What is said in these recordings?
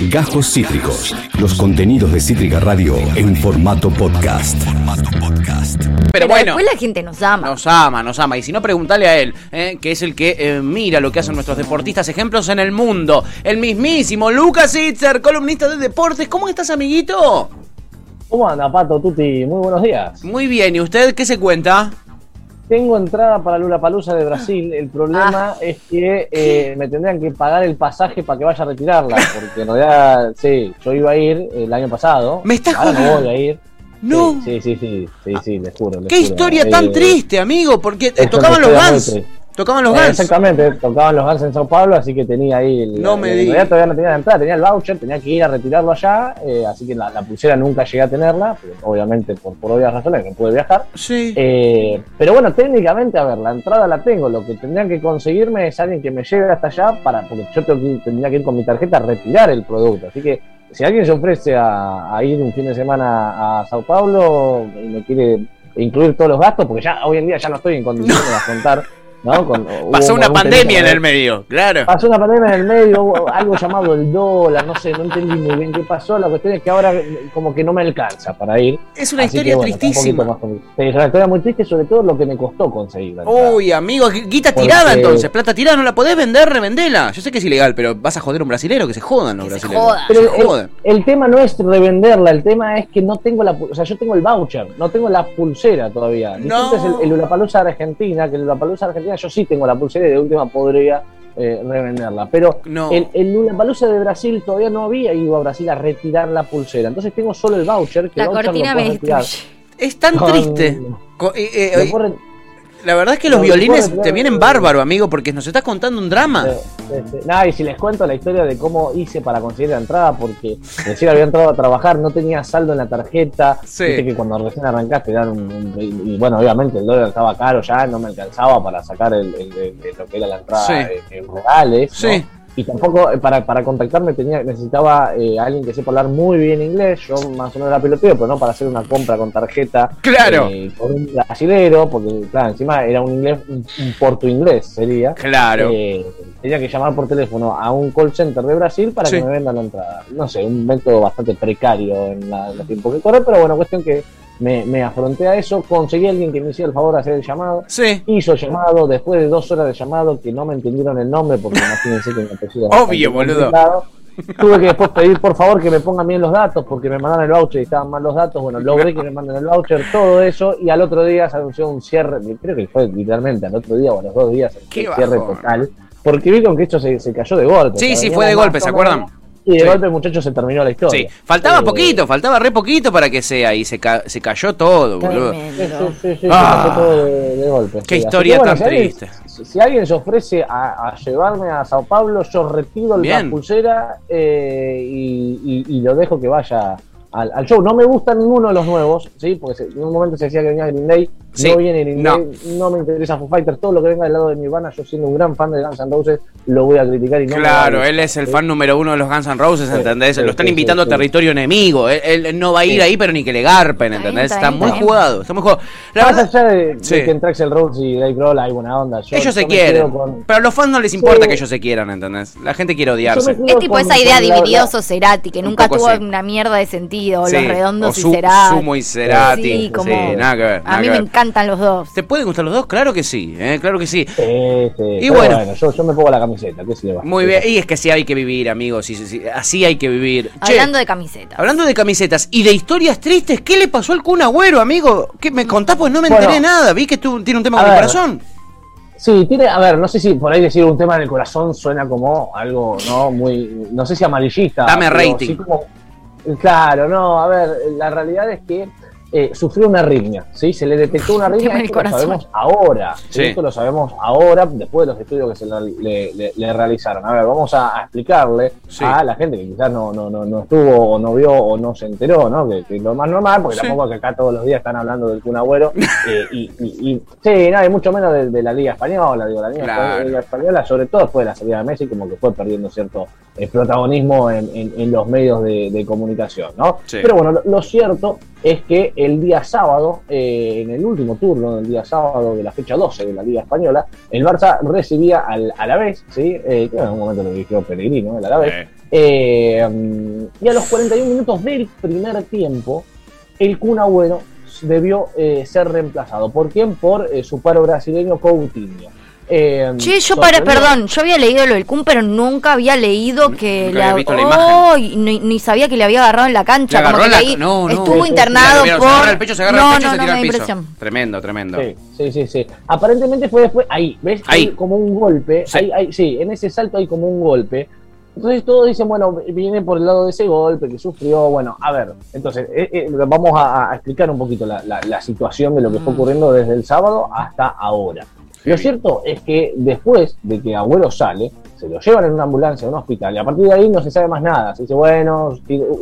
Gajos Cítricos. Los contenidos de Cítrica Radio en formato podcast. Pero, bueno, después la gente nos ama. nos ama, nos ama. Y si no, preguntale a él, eh, que es el que eh, mira lo que hacen nuestros deportistas, ejemplos en el mundo. El mismísimo Lucas Itzer, columnista de deportes. ¿Cómo estás, amiguito? ¿Cómo anda, Pato, Tuti? Muy buenos días. Muy bien, ¿y usted qué se cuenta? Tengo entrada para Lula Palusa de Brasil. El problema Ah. es que eh, me tendrían que pagar el pasaje para que vaya a retirarla. Porque en realidad, sí, yo iba a ir el año pasado. ¿Me estás Ahora no voy a ir. No. Sí, sí, sí, sí, sí, sí, les juro. les Qué juro. historia tan Eh, triste, amigo, porque es tocaban los Guns. Tocaban los Eh, Guns. Exactamente, tocaban los Guns en Sao Paulo, así que tenía ahí. El, No me todavía no tenía la entrada, tenía el voucher, tenía que ir a retirarlo allá, eh, así que la, la pulsera nunca llegué a tenerla, pero obviamente por, por obvias razones no pude viajar. Sí. Eh, pero bueno, técnicamente, a ver, la entrada la tengo. Lo que tendrían que conseguirme es alguien que me lleve hasta allá para, porque yo tengo que ir- tendría que ir con mi tarjeta a retirar el producto. Así que si alguien se ofrece a, a ir un fin de semana a Sao Paulo y me quiere incluir todos los gastos, porque ya hoy en día ya no estoy en condiciones de afrontar. ¿No? Con- Pasó una un pandemia en el medio, claro. Pasó una pandemia en el medio, algo llamado el dólar, no sé, no entendí muy bien qué pasó. La cuestión es que ahora como que no me alcanza para ir. Es una Así historia que, bueno, tristísima. más es una historia muy triste, sobre todo lo que me costó conseguirla. Uy, amigo, gui- guita Porque- tirada entonces, plata tirada, no la podés vender, revendela. Yo sé que es ilegal, pero vas a joder a un brasilero, que se jodan los Que se brasileros. jodan. Pero Se el, jodan. el tema no es revenderla, el tema es que no tengo la, o sea, yo tengo el voucher, no tengo la pulsera todavía. No. Distinto es el, el Lollapalooza de Argentina, que el Lollapalooza de Argentina yo sí tengo la pulsera y de última podría eh, revenderla. Pero No. el, el Lollapalooza de Brasil todavía no había ido a Brasil a retirar la pulsera. Entonces tengo solo el voucher, que La voucher cortina lo me puedo retirar. Es tan Con- triste. Co- eh, eh, la verdad es que los lo violines te vienen bárbaro, amigo, porque nos estás contando un drama. Sí. Nada, y si les cuento la historia de cómo hice para conseguir la entrada, porque recién había entrado a trabajar, no tenía saldo en la tarjeta. Sí. Viste que cuando recién arrancaste dan un, un- y, y bueno, obviamente el dólar estaba caro ya, no me alcanzaba para sacar el, el- el- el- lo que era la entrada Sí. en, en reales. ¿no? Sí. Y tampoco eh, para, para contactarme tenía necesitaba eh, alguien que sepa hablar muy bien inglés. Yo más o menos era peloteo, pero no para hacer una compra con tarjeta Claro. eh, con un brasilero, porque claro, encima era un inglés, un, un porto inglés sería. Claro. Eh, tenía que llamar por teléfono a un call center de Brasil para Sí. que me vendan la entrada. No sé, un método bastante precario en la, en el tiempo que corre, pero bueno, cuestión que me, me afronté a eso, conseguí a alguien que me hiciera el favor de hacer el llamado. Sí. Hizo llamado, después de dos horas de llamado, que no me entendieron el nombre, porque imagínense que me apellido Obvio, boludo. Tuve que después pedir por favor que me pongan bien los datos, porque me mandaron el voucher y estaban mal los datos. Bueno, logré que me manden el voucher, todo eso, y al otro día se anunció un cierre, creo que fue literalmente al otro día o a los dos días, el cierre bajón. total. Porque vi con que esto se, se cayó de golpe. Sí, sí, fue de golpe, ¿se acuerdan? Y de Sí. golpe, muchachos, se terminó la historia. Sí, faltaba Eh, poquito, faltaba re poquito para que sea y se, ca- se cayó todo, boludo. Sí, sí, sí, sí, Ah. se cayó todo de, de golpe. Qué historia que, bueno, tan si alguien- triste. si, si alguien se ofrece a, a llevarme a Sao Paulo, yo retiro Bien. la pulsera eh, y, y- y lo dejo que vaya al, al show. No me gusta ninguno de los nuevos, ¿sí? porque en un momento se decía que venía Green Day, Sí, no viene Green no. Day, no me interesa Foo Fighters, todo lo que venga del lado de Nirvana, yo siendo un gran fan de Guns N' Roses, lo voy a criticar y no Claro, él es el ¿sí? fan número uno de los Guns N' Roses, ¿entendés? sí, Lo están sí, invitando sí, a territorio enemigo. Él, él no va a ir Sí. ahí, pero ni que le garpen, ¿entendés? está muy jugado, está muy jugado. La Más verdad, allá de, que entre Axel Rose y Dave Grohl hay buena onda. yo- ellos se yo quieren. con- Pero a los fans no les importa Sí. que ellos se quieran, ¿entendés? La gente quiere odiarse. Es tipo esa idea con la- divididoso Cerati, que Un nunca tuvo una mierda de sentido, o Sí, los redondos o y Su- Cerati. Sumo y Cerati. Sí, Sí, como- nada que ver, nada a mí que me ver. encantan los dos. ¿Te pueden gustar los dos? Claro que sí, ¿eh? claro que sí. Sí, sí. Pero bueno. yo, yo me pongo la camiseta, ¿qué se le va? Muy bien, y es que sí hay que vivir, amigos, sí, sí, sí, así hay que vivir. Che, Hablando de camisetas. hablando de camisetas y de historias tristes, ¿qué le pasó al Kun Agüero, amigo? ¿Qué me contás? Pues no me Bueno. enteré nada, vi que tú tiene un tema con el corazón. Sí, tiene, a ver, no sé si por ahí decir un tema en el corazón suena como algo, ¿no? Muy, no sé si amarillista. Dame rating. sí como- claro, no, a ver, la realidad es que eh, sufrió una arritmia, ¿sí? Se le detectó una arritmia, esto lo sabemos ahora, esto lo sabemos ahora, después de los estudios que se le, le- le- le realizaron. A ver, vamos a, a explicarle Sí. a la gente que quizás no, no, no, no estuvo o no vio o no se enteró, ¿no? Que, que lo más normal, porque Sí. tampoco es que acá todos los días están hablando del Kun Agüero, eh, y, y, y- sí, no, y mucho menos de, de la Liga Española, digo, la Liga, Claro. Española, la Liga Española, sobre todo después de la salida de Messi, como que fue perdiendo cierto eh, protagonismo en, en- en los medios de, de comunicación, ¿no? Sí. Pero bueno, lo, lo cierto es que el día sábado, eh, en el último turno del día sábado de la fecha 12 de la Liga Española, el Barça recibía al Alavés, ¿sí? Eh, que en algún momento lo dirigió Pellegrino, el Alavés, Eh, y a los 41 minutos del primer tiempo, el Kun Agüero debió eh, ser reemplazado. ¿Por quién? Por eh, su paro brasileño Coutinho. Eh, Che, yo para, perdón, yo había leído lo del Kun, pero nunca había leído que Nunca había visto la Oh, y ni, ni sabía que le había agarrado en la cancha. Como que la- leí- no, no. Estuvo internado mira, por. Se agarra el pecho, se agarra no, el pecho y no, se no, tira al piso. impresión. Tremendo, tremendo. Sí, sí, sí, sí. Aparentemente fue después, ahí, ¿ves? Ahí. Hay como un golpe, Sí. sí. Ahí, sí, en ese salto hay como un golpe. Entonces todos dicen, bueno, viene por el lado de ese golpe que sufrió. Bueno, a ver, entonces eh, eh, vamos a, a explicar un poquito la, la- la situación de lo que fue Mm. ocurriendo desde el sábado hasta ahora. Lo cierto es que después de que Agüero sale, se lo llevan en una ambulancia a un hospital y a partir de ahí no se sabe más nada. Se dice, bueno,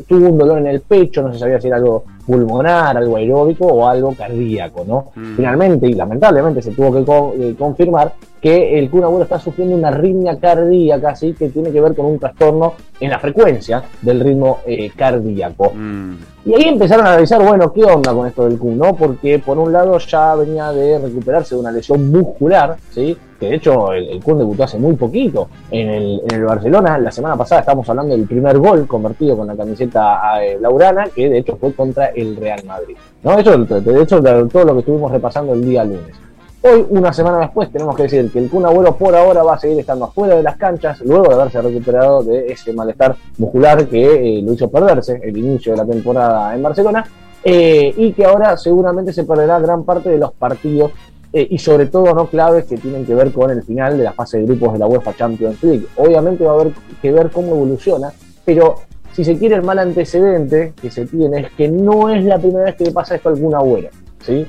tuvo un dolor en el pecho, no se sabía si era algo pulmonar, algo aeróbico o algo cardíaco, ¿no? Mm. Finalmente y lamentablemente se tuvo que co- eh, confirmar que el Kun Agüero está sufriendo una arritmia cardíaca, ¿sí? que tiene que ver con un trastorno en la frecuencia del ritmo eh, cardíaco. Mm. Y ahí empezaron a analizar, bueno, ¿qué onda con esto del Kun? ¿no? Porque por un lado ya venía de recuperarse de una lesión muscular, ¿sí? que de hecho el, el Kun debutó hace muy poquito en el, en el Barcelona. La semana pasada estamos hablando del primer gol convertido con la camiseta eh, laurana, que de hecho fue contra el Real Madrid. ¿no? Eso, de hecho, de todo lo que estuvimos repasando el día lunes. Hoy, una semana después, tenemos que decir que el Kun Agüero por ahora va a seguir estando afuera de las canchas, luego de haberse recuperado de ese malestar muscular que eh, lo hizo perderse el inicio de la temporada en Barcelona, eh, y que ahora seguramente se perderá gran parte de los partidos eh, y sobre todo no claves que tienen que ver con el final de la fase de grupos de la UEFA Champions League. Obviamente va a haber que ver cómo evoluciona, pero si se quiere el mal antecedente que se tiene es que no es la primera vez que le pasa esto a algún Agüero, ¿sí?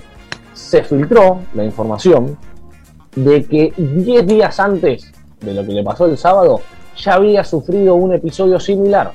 Se filtró la información de que 10 días antes de lo que le pasó el sábado, ya había sufrido un episodio similar.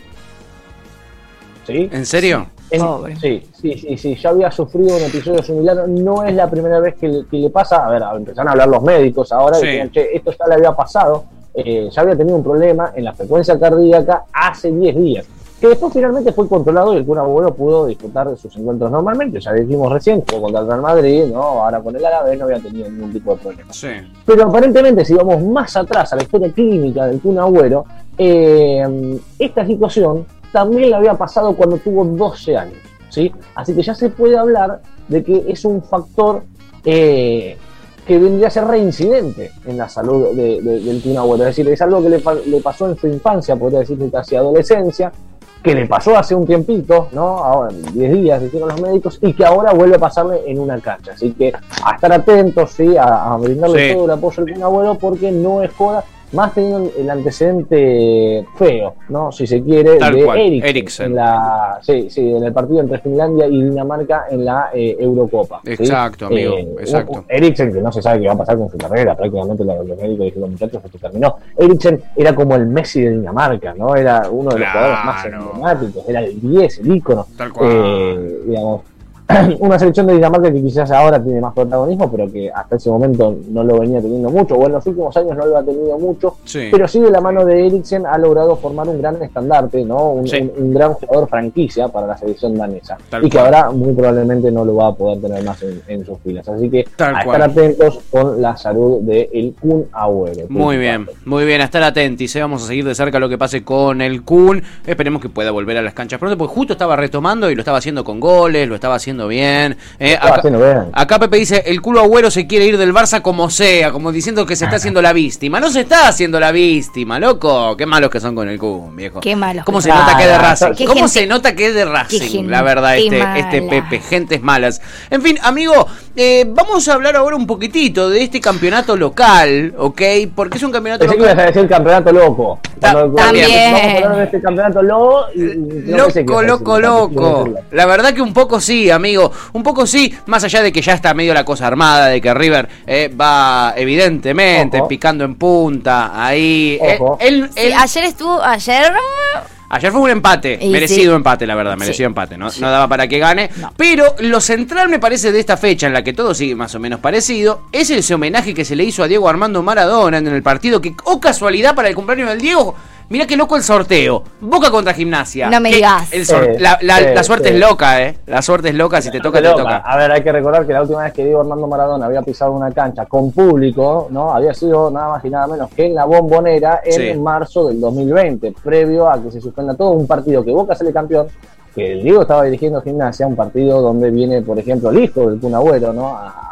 ¿Sí? ¿En serio? En- Pobre. sí, sí, sí, sí, ya había sufrido un episodio similar. No es la primera vez que le, que le pasa. A ver, empezaron a hablar los médicos ahora Sí. y decían, che, esto ya le había pasado. eh, ya había tenido un problema en la frecuencia cardíaca hace 10 días. Que después finalmente fue controlado y el Kun Agüero pudo disfrutar de sus encuentros normalmente. Ya dijimos recién, jugó contra el Real Madrid, ¿no? ahora con el Alavés no había tenido ningún tipo de problema. Sí. Pero aparentemente, si vamos más atrás a la historia clínica del Kun Agüero, eh, esta situación también le había pasado cuando tuvo 12 años. ¿sí? Así que ya se puede hablar de que es un factor eh, que vendría a ser reincidente en la salud de- de- del Kun Agüero. Es decir, es algo que le pasó en su infancia, podría decirse casi adolescencia, que le pasó hace un tiempito, ¿no? Ahora, 10 días, dijeron los médicos, y que ahora vuelve a pasarle en una cancha. Así que a estar atentos, ¿sí? A, a brindarle Sí. todo el apoyo al Agüero porque no es joda, más teniendo el antecedente feo, ¿no? Si se quiere, Tal de cual, Eriksen, Eriksen. En la, sí, sí, en el partido entre Finlandia y Dinamarca en la eh, Eurocopa. ¿sí? Exacto, amigo, Eh, exacto. un- Eriksen, que no se sabe qué va a pasar con su carrera, prácticamente lo- los médicos dijeron, muchachos, esto terminó. Eriksen era como el Messi de Dinamarca, ¿no? Era uno de los Claro. jugadores más emblemáticos, era el 10, el ícono. Tal cual. Eh, digamos, una selección de Dinamarca que quizás ahora tiene más protagonismo, pero que hasta ese momento no lo venía teniendo mucho, o en los últimos años no lo ha tenido mucho, Sí. pero sí de la mano de Eriksen ha logrado formar un gran estandarte, ¿no? Un, Sí. un- un gran jugador franquicia para la selección danesa. Tal y que ahora muy probablemente no lo va a poder tener más en, en sus filas. Así que Tal a cual. estar atentos con la salud de el Kun Agüero. Muy bien, muy bien, a estar atentos, ¿eh? vamos a seguir de cerca lo que pase con el Kun, esperemos que pueda volver a las canchas pronto, porque justo estaba retomando y lo estaba haciendo con goles, lo estaba haciendo bien. Eh, acá, haciendo bien. acá Pepe dice, el culo agüero se quiere ir del Barça como sea, como diciendo que se está haciendo la víctima. No se está haciendo la vístima, loco. Qué malos que son con el Kun, viejo. Qué malos ¿Cómo que se nota que es de Ah, Racing? qué ¿Cómo gente- se nota que es de Racing? gente La verdad, este, este. Pepe, gentes malas. En fin, amigo, eh, vamos a hablar ahora un poquitito de este campeonato local, ¿ok? Porque es un campeonato Pensé que ibas local. a decir campeonato loco. Cuando- también. Vamos a hablar de este campeonato loco. y- y no pensé que Loco, loco, loco. La verdad que un poco sí, amigo. Un poco sí, más allá de que ya está medio la cosa armada, de que River eh, va evidentemente Ojo. picando en punta. Ahí. Eh, Ojo. él- Sí, él- ayer estuvo, ayer Ayer fue un empate, Y merecido sí. empate, la verdad, merecido Sí. empate, ¿no? no daba para que gane. No. Pero lo central me parece de esta fecha, en la que todo sigue más o menos parecido, es ese homenaje que se le hizo a Diego Armando Maradona en el partido, que, oh casualidad para el cumpleaños del Diego, Mira qué loco el sorteo. Boca contra gimnasia. No me digas. el Sí, la, la- sí, la suerte sí. es loca, ¿eh? La suerte es loca. Si te toca, te toca. A ver, hay que recordar que la última vez que Diego Armando Maradona había pisado una cancha con público, ¿no? Había sido nada más y nada menos que en la bombonera en Sí. marzo del 2020, previo a que se suspenda todo un partido que Boca sale campeón, que el Diego estaba dirigiendo gimnasia, un partido donde viene, por ejemplo, el hijo del Kun Agüero, ¿no? A,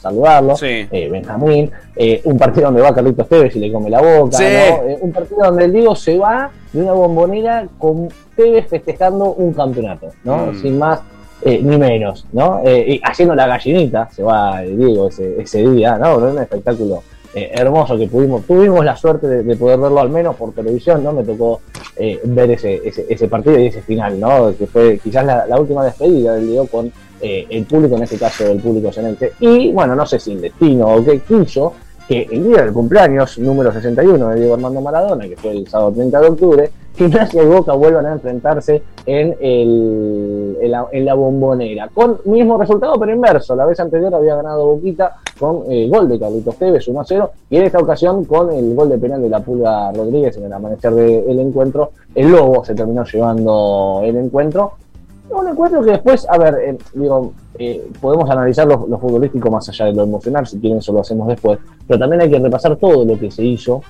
saludarlo, Sí. eh, Benjamín, eh, un partido donde va Carlitos Tevez y le come la boca, Sí. ¿no? Eh, un partido donde el Diego se va de una bombonera con Tevez festejando un campeonato, ¿no? Mm. Sin más eh, ni menos, ¿no? Eh, y haciendo la gallinita, se va el Diego ese, ese día, ¿no? Un espectáculo eh, hermoso que pudimos, tuvimos la suerte de, de poder verlo al menos por televisión, ¿no? Me tocó eh, ver ese, ese, ese partido y ese final, ¿no? Que fue quizás la, última despedida del Diego con eh, el público, en este caso el público cenense. Y bueno, no sé si el destino o qué quiso que el día del cumpleaños número 61 de Diego Armando Maradona, que fue el sábado 30 de octubre, Gimnasia y Boca vuelvan a enfrentarse en, el, en, la, en la bombonera, con mismo resultado pero inverso. La vez anterior había ganado Boquita con el gol de Carlitos Tevez 1 a 0 y en esta ocasión con el gol de penal de la Pulga Rodríguez en el amanecer del encuentro, el Lobo se terminó llevando el encuentro. Un encuentro que después, a ver, eh, digo, eh, podemos analizar lo, lo futbolístico más allá de lo emocional, si quieren eso lo hacemos después, pero también hay que repasar todo lo que se hizo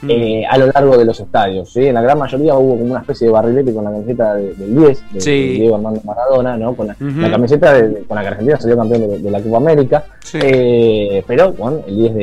Mm. eh, a lo largo de los estadios. ¿sí? En la gran mayoría hubo como una especie de barrilete con la camiseta de- del 10, de, Sí. de Diego Armando Maradona, ¿no? con la, camiseta de- con la que Argentina salió campeón de, de la Copa América, Sí. eh, pero con el 10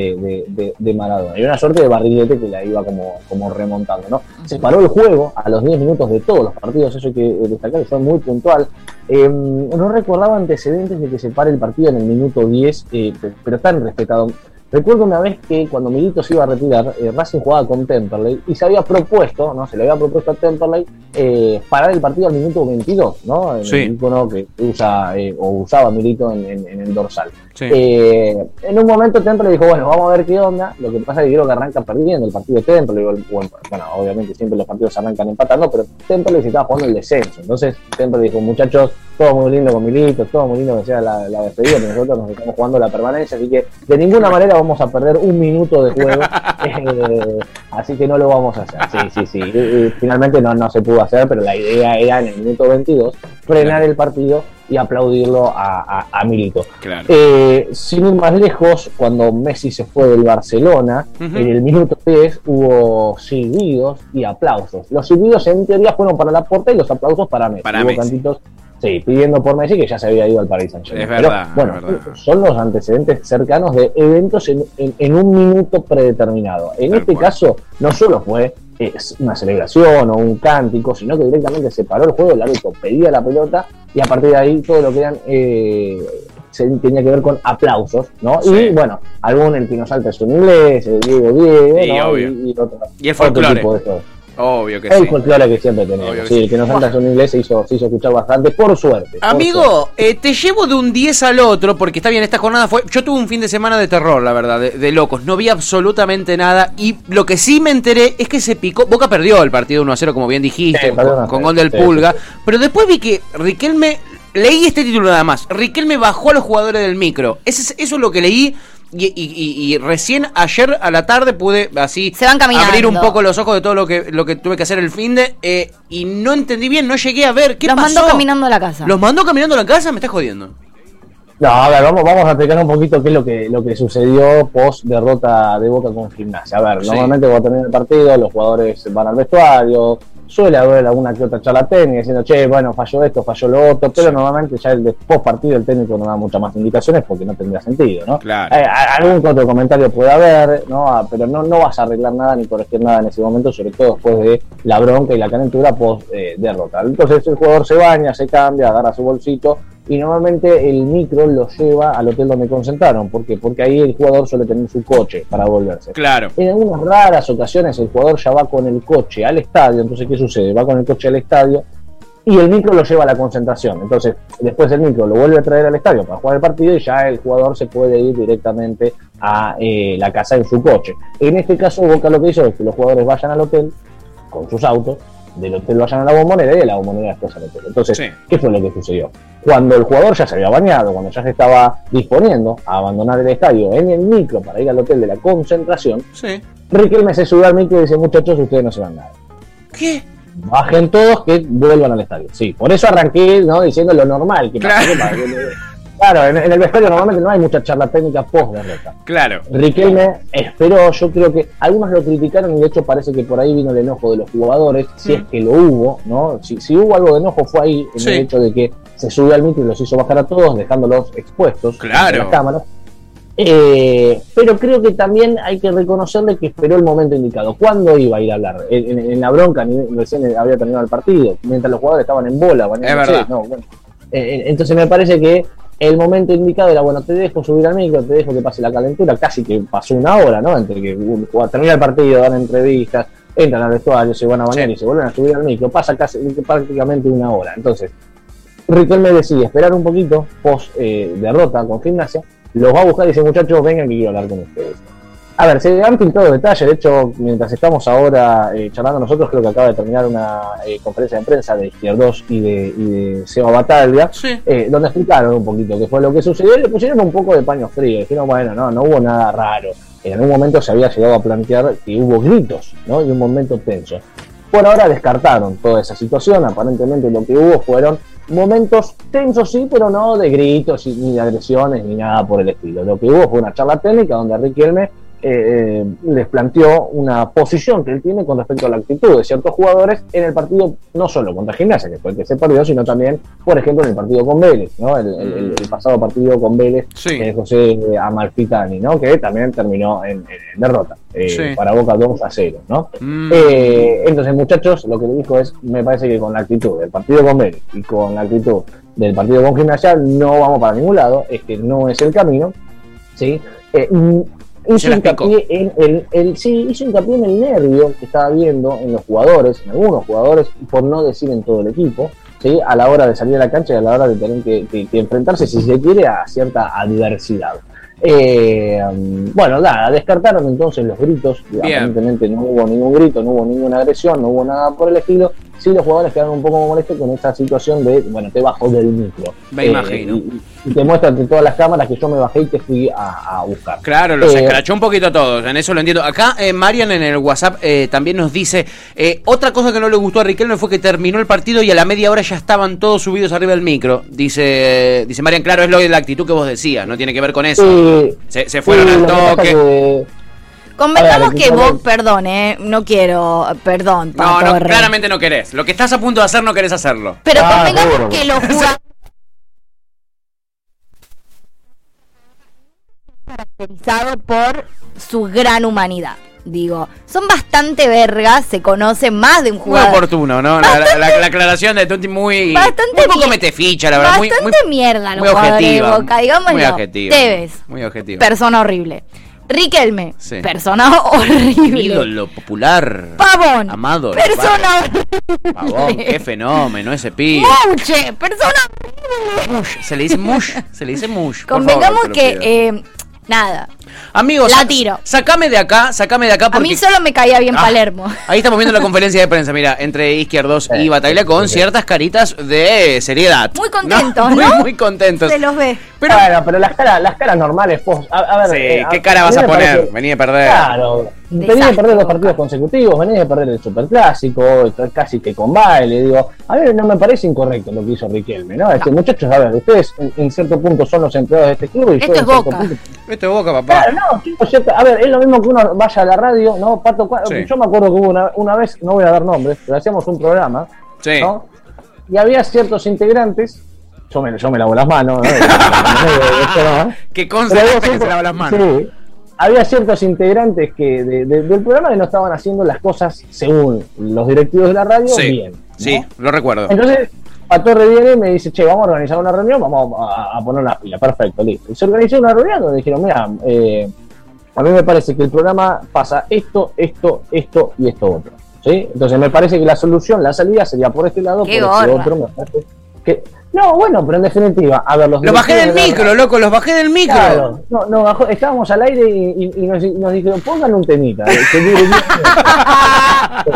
de, Maradona. Y una suerte de barrilete que la iba como, como remontando. ¿no? Se paró el juego a los 10 minutos de todos los partidos, eso hay que destacar, que fue muy puntual. Eh, no recordaba antecedentes de que se pare el partido en el minuto 10, eh, pe- pero tan respetado. Recuerdo una vez que cuando Milito se iba a retirar, eh, Racing jugaba con Temperley y se había propuesto, ¿no? Se le había propuesto a Temperley eh, parar el partido al minuto 22, ¿no? En Sí. el icono que usa eh, o usaba Milito en, en- en el dorsal. Sí. Eh, en un momento Temple dijo, bueno, vamos a ver qué onda. Lo que pasa es que creo que arranca perdiendo el partido de Temple. bueno, obviamente siempre los partidos arrancan empatando, pero Temple se estaba jugando el descenso. Entonces Temple dijo, muchachos, todo muy lindo con Milito, todo muy lindo que sea la, la despedida, pero nosotros nos estamos jugando la permanencia, así que de ninguna manera vamos a perder un minuto de juego. Eh, así que no lo vamos a hacer. Sí, sí, sí. Y- y finalmente no, no se pudo hacer, pero la idea era en el minuto 22 frenar el partido y aplaudirlo a, a- a Milito. Claro. Eh, sin ir más lejos, cuando Messi se fue del Barcelona, en el minuto 10 hubo silbidos y aplausos. Los silbidos en teoría fueron para la puerta y los aplausos para Messi. Para Hubo Messi. cantitos, sí, pidiendo por Messi que ya se había ido al Paris Saint Germain. Es verdad, bueno, es verdad. son los antecedentes cercanos de eventos en, en- en un minuto predeterminado. En Tal este cual. caso, no solo fue eh, una celebración o un cántico, sino que directamente se paró el juego, el árbitro pedía la pelota y a partir de ahí todo lo que eran eh, se tenía que ver con aplausos, ¿no? Sí. Y bueno, algún el Pino Salta es un inglés, el Diego Diego, Sí, ¿no? obvio. Y, y otro, Y el otro tipo de cosas. Obvio que El sí. folclore que siempre tenemos. Obvio que sí, el que nos Salta es un inglés se hizo, se hizo escuchar bastante, por suerte. por suerte. Amigo, eh, te llevo de un 10 al otro, porque está bien, esta jornada fue. Yo tuve un fin de semana de terror, la verdad, de, de locos. No vi absolutamente nada. Y lo que sí me enteré es que se picó. Boca perdió el partido 1 a 0, como bien dijiste, Sí, con, gol del sí, Pulga. sí, Pero después vi que Riquelme. Leí este título nada más. Riquelme bajó a los jugadores del micro. Ese es- eso es lo que leí. Y, y- y- y recién ayer a la tarde pude así Se van caminando. abrir un poco los ojos de todo lo que, lo que tuve que hacer el fin de. eh, y no entendí bien, no llegué a ver. ¿Qué Los pasó? mandó caminando a la casa. ¿Los mandó caminando a la casa? Me estás jodiendo. No, a ver, vamos, vamos a explicar un poquito qué es lo que, lo que sucedió post derrota de Boca con Gimnasia. A ver, Sí. normalmente cuando termina el partido, los jugadores van al vestuario, suele haber alguna que otra charla técnica diciendo, che, bueno, falló esto, falló lo otro, pero Sí. normalmente ya el de post partido el técnico no da muchas más indicaciones porque no tendría sentido, ¿no? Claro. Eh, algún otro comentario puede haber, ¿no? Ah, pero no, no vas a arreglar nada ni corregir nada en ese momento, sobre todo después de la bronca y la calentura post eh, derrota. Entonces el jugador se baña, se cambia, agarra su bolsito y normalmente el micro lo lleva al hotel donde concentraron. ¿Por qué? Porque ahí el jugador suele tener su coche para volverse. Claro. En algunas raras ocasiones el jugador ya va con el coche al estadio, entonces ¿qué sucede? Va con el coche al estadio y el micro lo lleva a la concentración. Entonces, después el micro lo vuelve a traer al estadio para jugar el partido y ya el jugador se puede ir directamente a eh, la casa en su coche. En este caso, Boca lo que hizo es que los jugadores vayan al hotel con sus autos, del hotel vayan a la bombonera y de la bombonera después al hotel. Entonces, Sí. ¿qué fue lo que sucedió? Cuando el jugador ya se había bañado, cuando ya se estaba disponiendo a abandonar el estadio en el micro para ir al hotel de la concentración, Sí. Riquelme se subió al micro y dice, muchachos, ustedes no se van nada. ¿Qué? Bajen todos que vuelvan al estadio. Sí, por eso arranqué ¿no? diciendo lo normal que Claro. que para- Claro, en, en el vestuario normalmente no hay mucha charla técnica post derrota. Claro. Riquelme esperó, yo creo que algunos lo criticaron y de hecho parece que por ahí vino el enojo de los jugadores, si es que lo hubo, ¿no? Si, si hubo algo de enojo fue ahí, en Sí. el hecho de que se subió al micro y los hizo bajar a todos, dejándolos expuestos Claro. en las cámaras. Eh, pero creo que también hay que reconocerle que esperó el momento indicado. ¿Cuándo iba a ir a hablar? En, en- en la bronca, ni recién había terminado el partido, mientras los jugadores estaban en bola. bañándose, verdad. no, bueno. Eh, eh, entonces me parece que el momento indicado era, bueno, te dejo subir al micro, te dejo que pase la calentura, casi que pasó una hora, ¿no? Entre que uh, termina el partido, dan entrevistas, entran al vestuario, se van a bañar Sí. y se vuelven a subir al micro, pasa casi prácticamente una hora. Entonces, Riquelme decide esperar un poquito, post eh, derrota con gimnasia, los va a buscar y dice, muchachos, vengan que quiero hablar con ustedes. A ver, se han filtrado detalles, de hecho, mientras estamos ahora eh, charlando nosotros, creo que acaba de terminar una eh, conferencia de prensa de Izquierdos y de, y de Seba Bataglia, Sí. eh, donde explicaron un poquito qué fue lo que sucedió y le pusieron un poco de paño frío. Dijeron, bueno, no, no hubo nada raro. En un momento se había llegado a plantear que hubo gritos, ¿no? Y un momento tenso. Por ahora descartaron toda esa situación. Aparentemente lo que hubo fueron momentos tensos, sí, pero no de gritos ni de agresiones ni nada por el estilo. Lo que hubo fue una charla técnica donde Riquelme eh, les planteó una posición que él tiene con respecto a la actitud de ciertos jugadores en el partido, no solo contra Gimnasia, que fue el que se perdió, sino también, por ejemplo, en el partido con Vélez, ¿no? el, el- el- el pasado partido con Vélez Sí. de José Amalfitani, ¿no? que también terminó en, en derrota, eh, Sí. para Boca 2 a 0. ¿no? Mm. Eh, entonces, muchachos, lo que le dijo es, me parece que con la actitud del partido con Vélez y con la actitud del partido con Gimnasia no vamos para ningún lado, es que no es el camino, ¿sí? Eh, mm, hizo hincapié en el, el- sí, hizo hincapié en el nervio que estaba viendo en los jugadores, en algunos jugadores, por no decir en todo el equipo, ¿sí? a la hora de salir a la cancha y a la hora de tener que, que- que enfrentarse, si se quiere, a cierta adversidad. Eh, bueno, nada, descartaron entonces los gritos, Bien. aparentemente no hubo ningún grito, no hubo ninguna agresión, no hubo nada por el estilo, sí los jugadores quedaron un poco molestos con esta situación de, bueno, te bajo del micro. Me Eh, imagino. Y, y te muestra ante todas las cámaras que yo me bajé y te fui a, a buscar. Claro, los Eh, escrachó un poquito a todos, en eso lo entiendo. Acá eh, Marian en el WhatsApp eh, también nos dice, eh, otra cosa que no le gustó a Riquelme fue que terminó el partido y a la media hora ya estaban todos subidos arriba del micro. Dice, dice Marian, claro, es lo de la actitud que vos decías, no tiene que ver con eso. Sí, Se, se fueron al toque. Convengamos que vos, perdón, eh, no quiero, perdón, No, no, claramente no querés. Lo que estás a punto de hacer no querés hacerlo. Pero Ah, convengamos seguro. que los jugadores caracterizado por su gran humanidad. Digo, son bastante vergas, se conocen más de un Muy jugador. oportuno, ¿no? La, la- la- la aclaración de Tuti muy. Bastante muy poco mete ficha, la verdad. Muy, Bastante muy, mierda los muy de objetiva. Boca. Muy objetiva. Tevez, Muy objetiva. persona horrible. Riquelme, Sí. persona horrible. ídolo popular. Pavón, Amado. persona horrible. Pavón, qué fenómeno ese pibe. Mouche, persona horrible. Mush, se le dice mush, se le dice mush. Convengamos favor, que, eh, nada, Amigos, la tiro. Sacame de acá, sacame de acá a mí solo me caía bien Ah, Palermo. Ahí estamos viendo la conferencia de prensa, mira, entre Izquierdos y Bataglia con ciertas caritas de seriedad. Muy contentos, Muy, ¿no? muy contentos. Se los ve. Pero, bueno, pero las caras, las caras normales, post, a, a ver, sí, eh, ¿qué a- cara a vas a poner? parece- Vení a perder. Claro, venís de Desastre, perder dos partidos consecutivos, venís de perder el superclásico, casi que con baile, digo, a mí no me parece incorrecto lo que hizo Riquelme, ¿no? Este, muchachos, a ver, ustedes en, en cierto punto son los empleados de este club y Esto yo es en Boca. punto- Esto es boca, papá. Claro, no, chicos, a ver, es lo mismo que uno vaya a la radio, ¿no? Pato, cua- Sí. yo me acuerdo que hubo una, una vez, no voy a dar nombres, pero hacíamos un programa, Sí. ¿no? Y había ciertos integrantes, yo me, yo me lavo las manos, ¿no? ¿no? Que gente que se lava las manos. sí, había ciertos integrantes que de- de- del programa que no estaban haciendo las cosas según los directivos de la radio Sí, bien. ¿no? sí, lo recuerdo. Entonces, Patorre viene y me dice, che, vamos a organizar una reunión, vamos a, a poner las pilas, perfecto, listo. Y se organizó una reunión donde dijeron, mira, eh, a mí me parece que el programa pasa esto, esto, esto y esto otro. ¿sí? Entonces me parece que la solución, la salida sería por este lado, Qué por este gorra. otro. Me parece que... No, bueno, pero en definitiva, a ver, los Los bajé del la micro, loco, los bajé del micro. Claro, no, no, bajó- estábamos al aire y, y- y nos, nos dijeron, pongan un temita. eh, que dure diez minutos".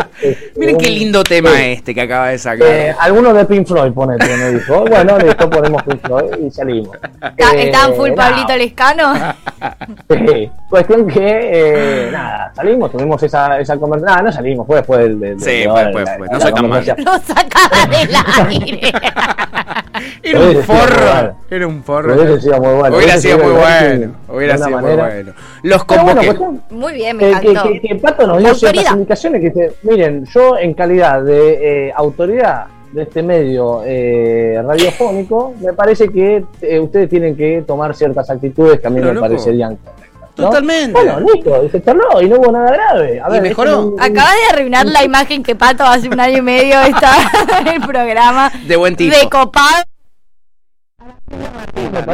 Miren qué lindo tema este que acaba de sacar. Eh, algunos de Pink Floyd, ponete, me dijo. Bueno, listo, ponemos Pink Floyd y salimos. Está- Eh, ¿Estaban full Pablito Lescano? sí. Cuestión que, eh, nada, salimos, tuvimos esa, esa conversación. Nada, no salimos, fue después del. del- Sí, de- fue, fue, No soy tan mal. conversación. Lo sacaba del aire. Era un forro. Era un forro. Hubiese sido muy bueno. Hubiera sido muy bueno. Hubiera sido muy bueno. Los convoqué. Muy bien, me que, que, encantó. que- que Pato nos dio ciertas indicaciones que dice, miren, yo en calidad de eh, autoridad de este medio eh, radiofónico, me parece que eh, ustedes tienen que tomar ciertas actitudes que a mí Pero, me loco. parecerían correctas. ¿no? Totalmente. Bueno, listo, y se cerró y no hubo nada grave. A Y ver, mejoró. es un- un- Acabas de arruinar la imagen que Pato hace un año y medio está en el programa. De buen tipo. De copado.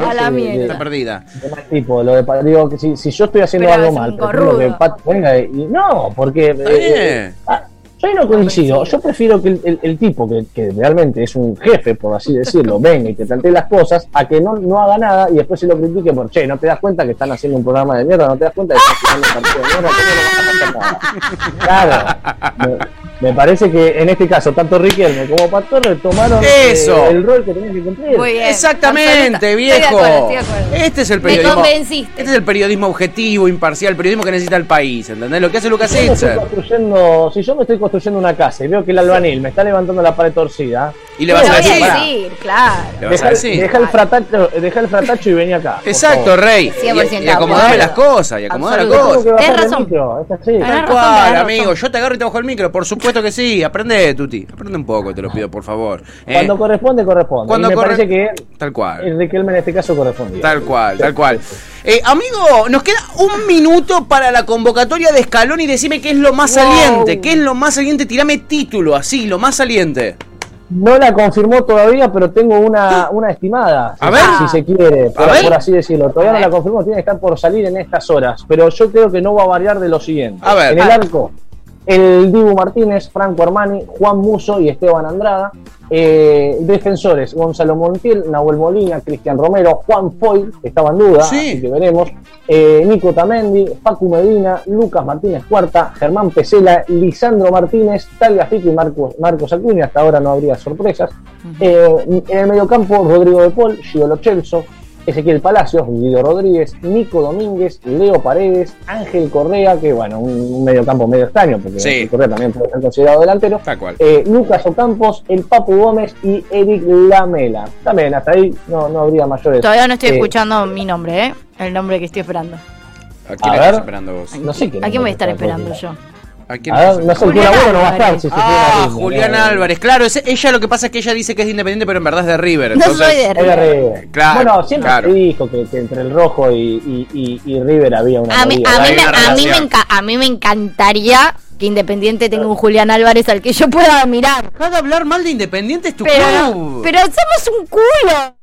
a la mierda. Está perdida. de mal tipo, lo de digo que si, si yo estoy haciendo Pero algo es mal, que. Pato venga y no, porque Está eh, bien. Yo ahí no coincido, yo prefiero que el, el- el tipo que, que realmente es un jefe, por así decirlo, venga y te plantee las cosas, a que no, no haga nada y después se lo critique por, che, no te das cuenta que están haciendo un programa de mierda, no te das cuenta que están haciendo un partido de mierda, ¿cómo no vas a nada? Claro, me, me parece que en este caso, tanto Riquelme como Pastor tomaron eh, el rol que tenían que cumplir. Muy bien. Exactamente, Absoluta. viejo. Estoy de acuerdo, estoy de acuerdo. Este es el Me periodismo. convenciste. Este es el periodismo objetivo, imparcial, el periodismo que necesita el país. ¿Entendés? Lo que hace Lucas Si yo me estoy Itzer. construyendo, si yo me estoy construyendo una casa y veo que el albanil me está levantando la pared torcida, Y le vas a decir. a decir, claro. Le vas a deja, decir. deja el fratacho, deja el fratacho y vení acá. Exacto. Rey. 100% Y, y acomodame las cosas. Y acomodame las cosas. el razón. micro, es así. Tenés Tal cual, amigo. Yo te agarro y te bajo el micro. Por supuesto que sí. Aprende, Tuti. Aprende un poco, te lo pido, por favor. Eh, Cuando corresponde, corresponde. cuando y me corre- parece que Tal cual. el en este caso correspondía. Tal cual, tal cual. Eh, amigo, nos queda un minuto para la convocatoria de Escalón y decime qué es lo más Wow. saliente. ¿Qué es lo más saliente? Tirame título, así, lo más saliente. No la confirmó todavía, pero tengo una, una estimada. A si- ver. Si se quiere, por, por así decirlo. Todavía no la confirmó, tiene que estar por salir en estas horas. Pero yo creo que no va a variar de lo siguiente. A ver. En el arco, el Dibu Martínez, Franco Armani, Juan Muso y Esteban Andrada. Eh, defensores, Gonzalo Montiel, Nahuel Molina, Cristian Romero, Juan Foy, que estaba en duda, Sí. así que veremos. Eh, Nico Tamendi, Facu Medina, Lucas Martínez Cuarta, Germán Pesela, Lisandro Martínez, Talia Fico y Marcos, Marcos Acuña. Hasta ahora no habría sorpresas. Eh, en el mediocampo, Rodrigo de Paul, Gio Lo Celso, Ezequiel Palacios, Guido Rodríguez, Nico Domínguez, Leo Paredes, Ángel Correa, que bueno, un, un mediocampo medio extraño, porque Sí. Ángel Correa también puede ser considerado delantero. Tal cual. Eh, Lucas Ocampos, el Papu Gómez y Eric Lamela. También hasta ahí no, no habría mayores. Todavía no estoy eh, escuchando mi nombre, ¿eh? El nombre que estoy esperando. ¿A quién A estás ver. esperando vos? No sé quién ¿A quién voy a es estar esta esperando yo? ¿A quién A ver, estás no sé, Julián abuelo no va a estar Álvarez. si Ah, Julián. Álvarez. Claro, ese- ella lo que pasa es que ella dice que es de independiente, pero en verdad es de River. No soy de Es de River. River. Claro, bueno, siempre claro. se dijo que, que entre el rojo y, y, y, y River había una A mí, a, mí una a, mí me a mí me encantaría que Independiente tenga un Julián Álvarez al que yo pueda mirar. Deja de hablar mal de Independiente, es tu Pero, club. pero somos un culo.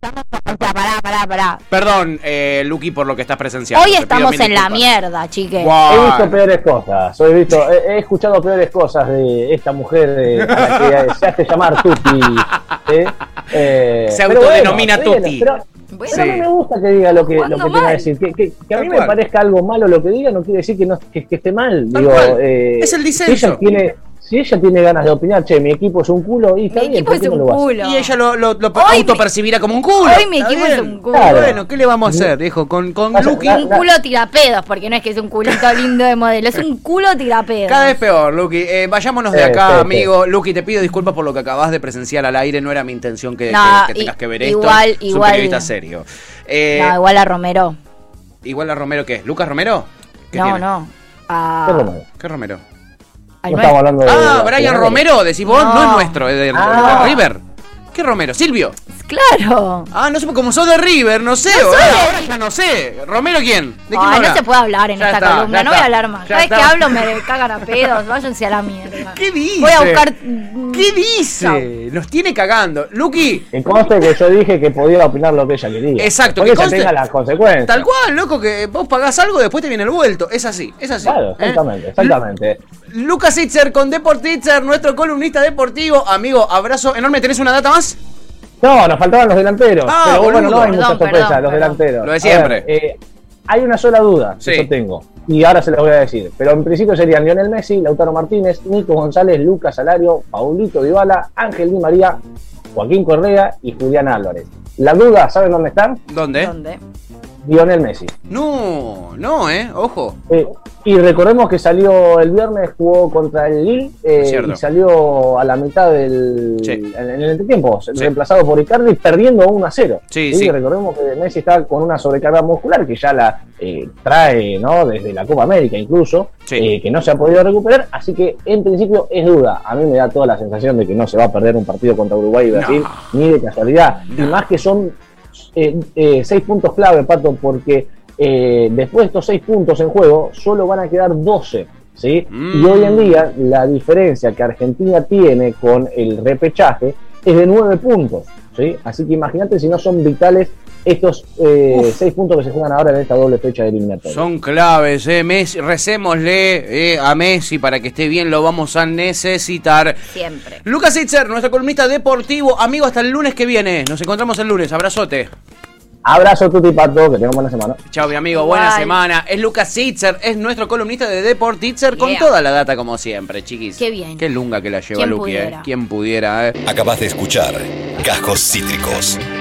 Pará, pará, pará. Perdón, eh, Lucky, por lo que estás presenciando. Hoy te estamos en la mierda, chique. Guau. He visto peores cosas, he, visto, he, he escuchado peores cosas de esta mujer eh, a la que se hace llamar Tuti. ¿eh? Eh, Se autodenomina bien, Tuti. Pero, Bueno, pero a mí me gusta que diga lo que, lo que ¿Cuándo tenga que decir. Que, que- que a mí me cual. parezca algo malo lo que diga no quiere decir que, no, que, que esté mal. Digo, eh, Es el Si disenso. ella, tiene, si ella tiene ganas de opinar, che, mi equipo es un culo, y está mi bien, equipo ¿por es no un lo va a hacer? culo. Y ella lo, lo, lo autopercibirá como un culo. hoy mi equipo bien. es un culo. Claro. Bueno, ¿qué le vamos a hacer, viejo? Con, con Un culo tirapedos, porque no es que es un culito lindo de modelo, es un culo tirapedos. Cada vez peor, Lucky. Eh, vayámonos de acá, sí, sí. amigo. Lucky, te pido disculpas por lo que acabas de presenciar al aire. No era mi intención que, No, que- que tengas que ver igual- esto. Es un igual- periodista serio. Eh, No, igual a Romero. igual a Romero, ¿qué? ¿Lucas Romero? ¿Qué No, tiene? no. A... ¿Qué Romero? ¿Qué Romero? Al No hablando de. Ah, de- Brian de- Romero, decís vos, no, No. es nuestro, es de, Ah. de River. ¿Qué Romero? ¿Silvio? Claro. Ah, no sé, como sos de River, no sé, ahora, ahora ya no sé. ¿Romero quién? ¿De quién Ay, no se puede hablar en Ya esta está, columna, no voy a hablar más. Cada vez que hablo me cagan a pedos, váyanse a la mierda. ¿Qué dice? Voy a buscar. mm, ¿Qué dice? Nos tiene cagando. Lucky, Que conste que yo dije que podía opinar lo que ella quería. Exacto, Porque que conste- tenga las consecuencias. tal cual, loco, que vos pagás algo, después te viene el vuelto. Es así, es así. Claro, ¿eh? exactamente, exactamente. Lucas Itzer con Deportitzer, nuestro columnista deportivo. Amigo, abrazo enorme. ¿Tenés una data más? No, nos faltaban los delanteros. Ah, pero bueno, boludo. no hay Perdón, mucha sorpresa, perdón, los perdón. delanteros. Lo de A siempre. ver, eh, hay una sola duda Sí. que yo tengo, y ahora se la voy a decir. Pero en principio serían Lionel Messi, Lautaro Martínez, Nico González, Lucas Salario, Paulito Dybala, Ángel Di María, Joaquín Correa y Julián Álvarez. La duda, ¿saben dónde están? ¿Dónde? ¿Dónde? Lionel Messi. No, no, eh, ojo. Eh, y recordemos que salió el viernes, jugó contra el Lille eh, y salió a la mitad del Sí. en, en el entretiempo, Sí. reemplazado por Icardi, perdiendo 1 a 0. Sí, Y sí. Recordemos que Messi está con una sobrecarga muscular que ya la eh, trae ¿no? desde la Copa América incluso, eh, que no se ha podido recuperar, así que en principio es duda. A mí me da toda la sensación de que no se va a perder un partido contra Uruguay y Brasil, ni de casualidad. Y más que son eh, eh, seis puntos clave, Pato, porque eh, después de estos seis puntos en juego, solo van a quedar 12. ¿sí? Mm. Y hoy en día la diferencia que Argentina tiene con el repechaje es de 9 puntos. ¿sí? Así que imagínate si no son vitales estos eh, seis puntos que se juegan ahora en esta doble fecha de eliminatoria. Son claves, eh. Messi, recémosle eh, a Messi para que esté bien, lo vamos a necesitar. Siempre. Lucas Itzer, nuestro columnista deportivo, amigo, hasta el lunes que viene. Nos encontramos el lunes, abrazote. Abrazo, Tuti Pato, que tengan buena semana. Chao, mi amigo, buena semana. Es Lucas Itzer, es nuestro columnista de Deport Itzer con toda la data como siempre, chiquis. Qué bien. Qué lunga que la lleva ¿Quién Luqui, eh. Quien pudiera, eh. Acabas de escuchar Cajos Cítricos.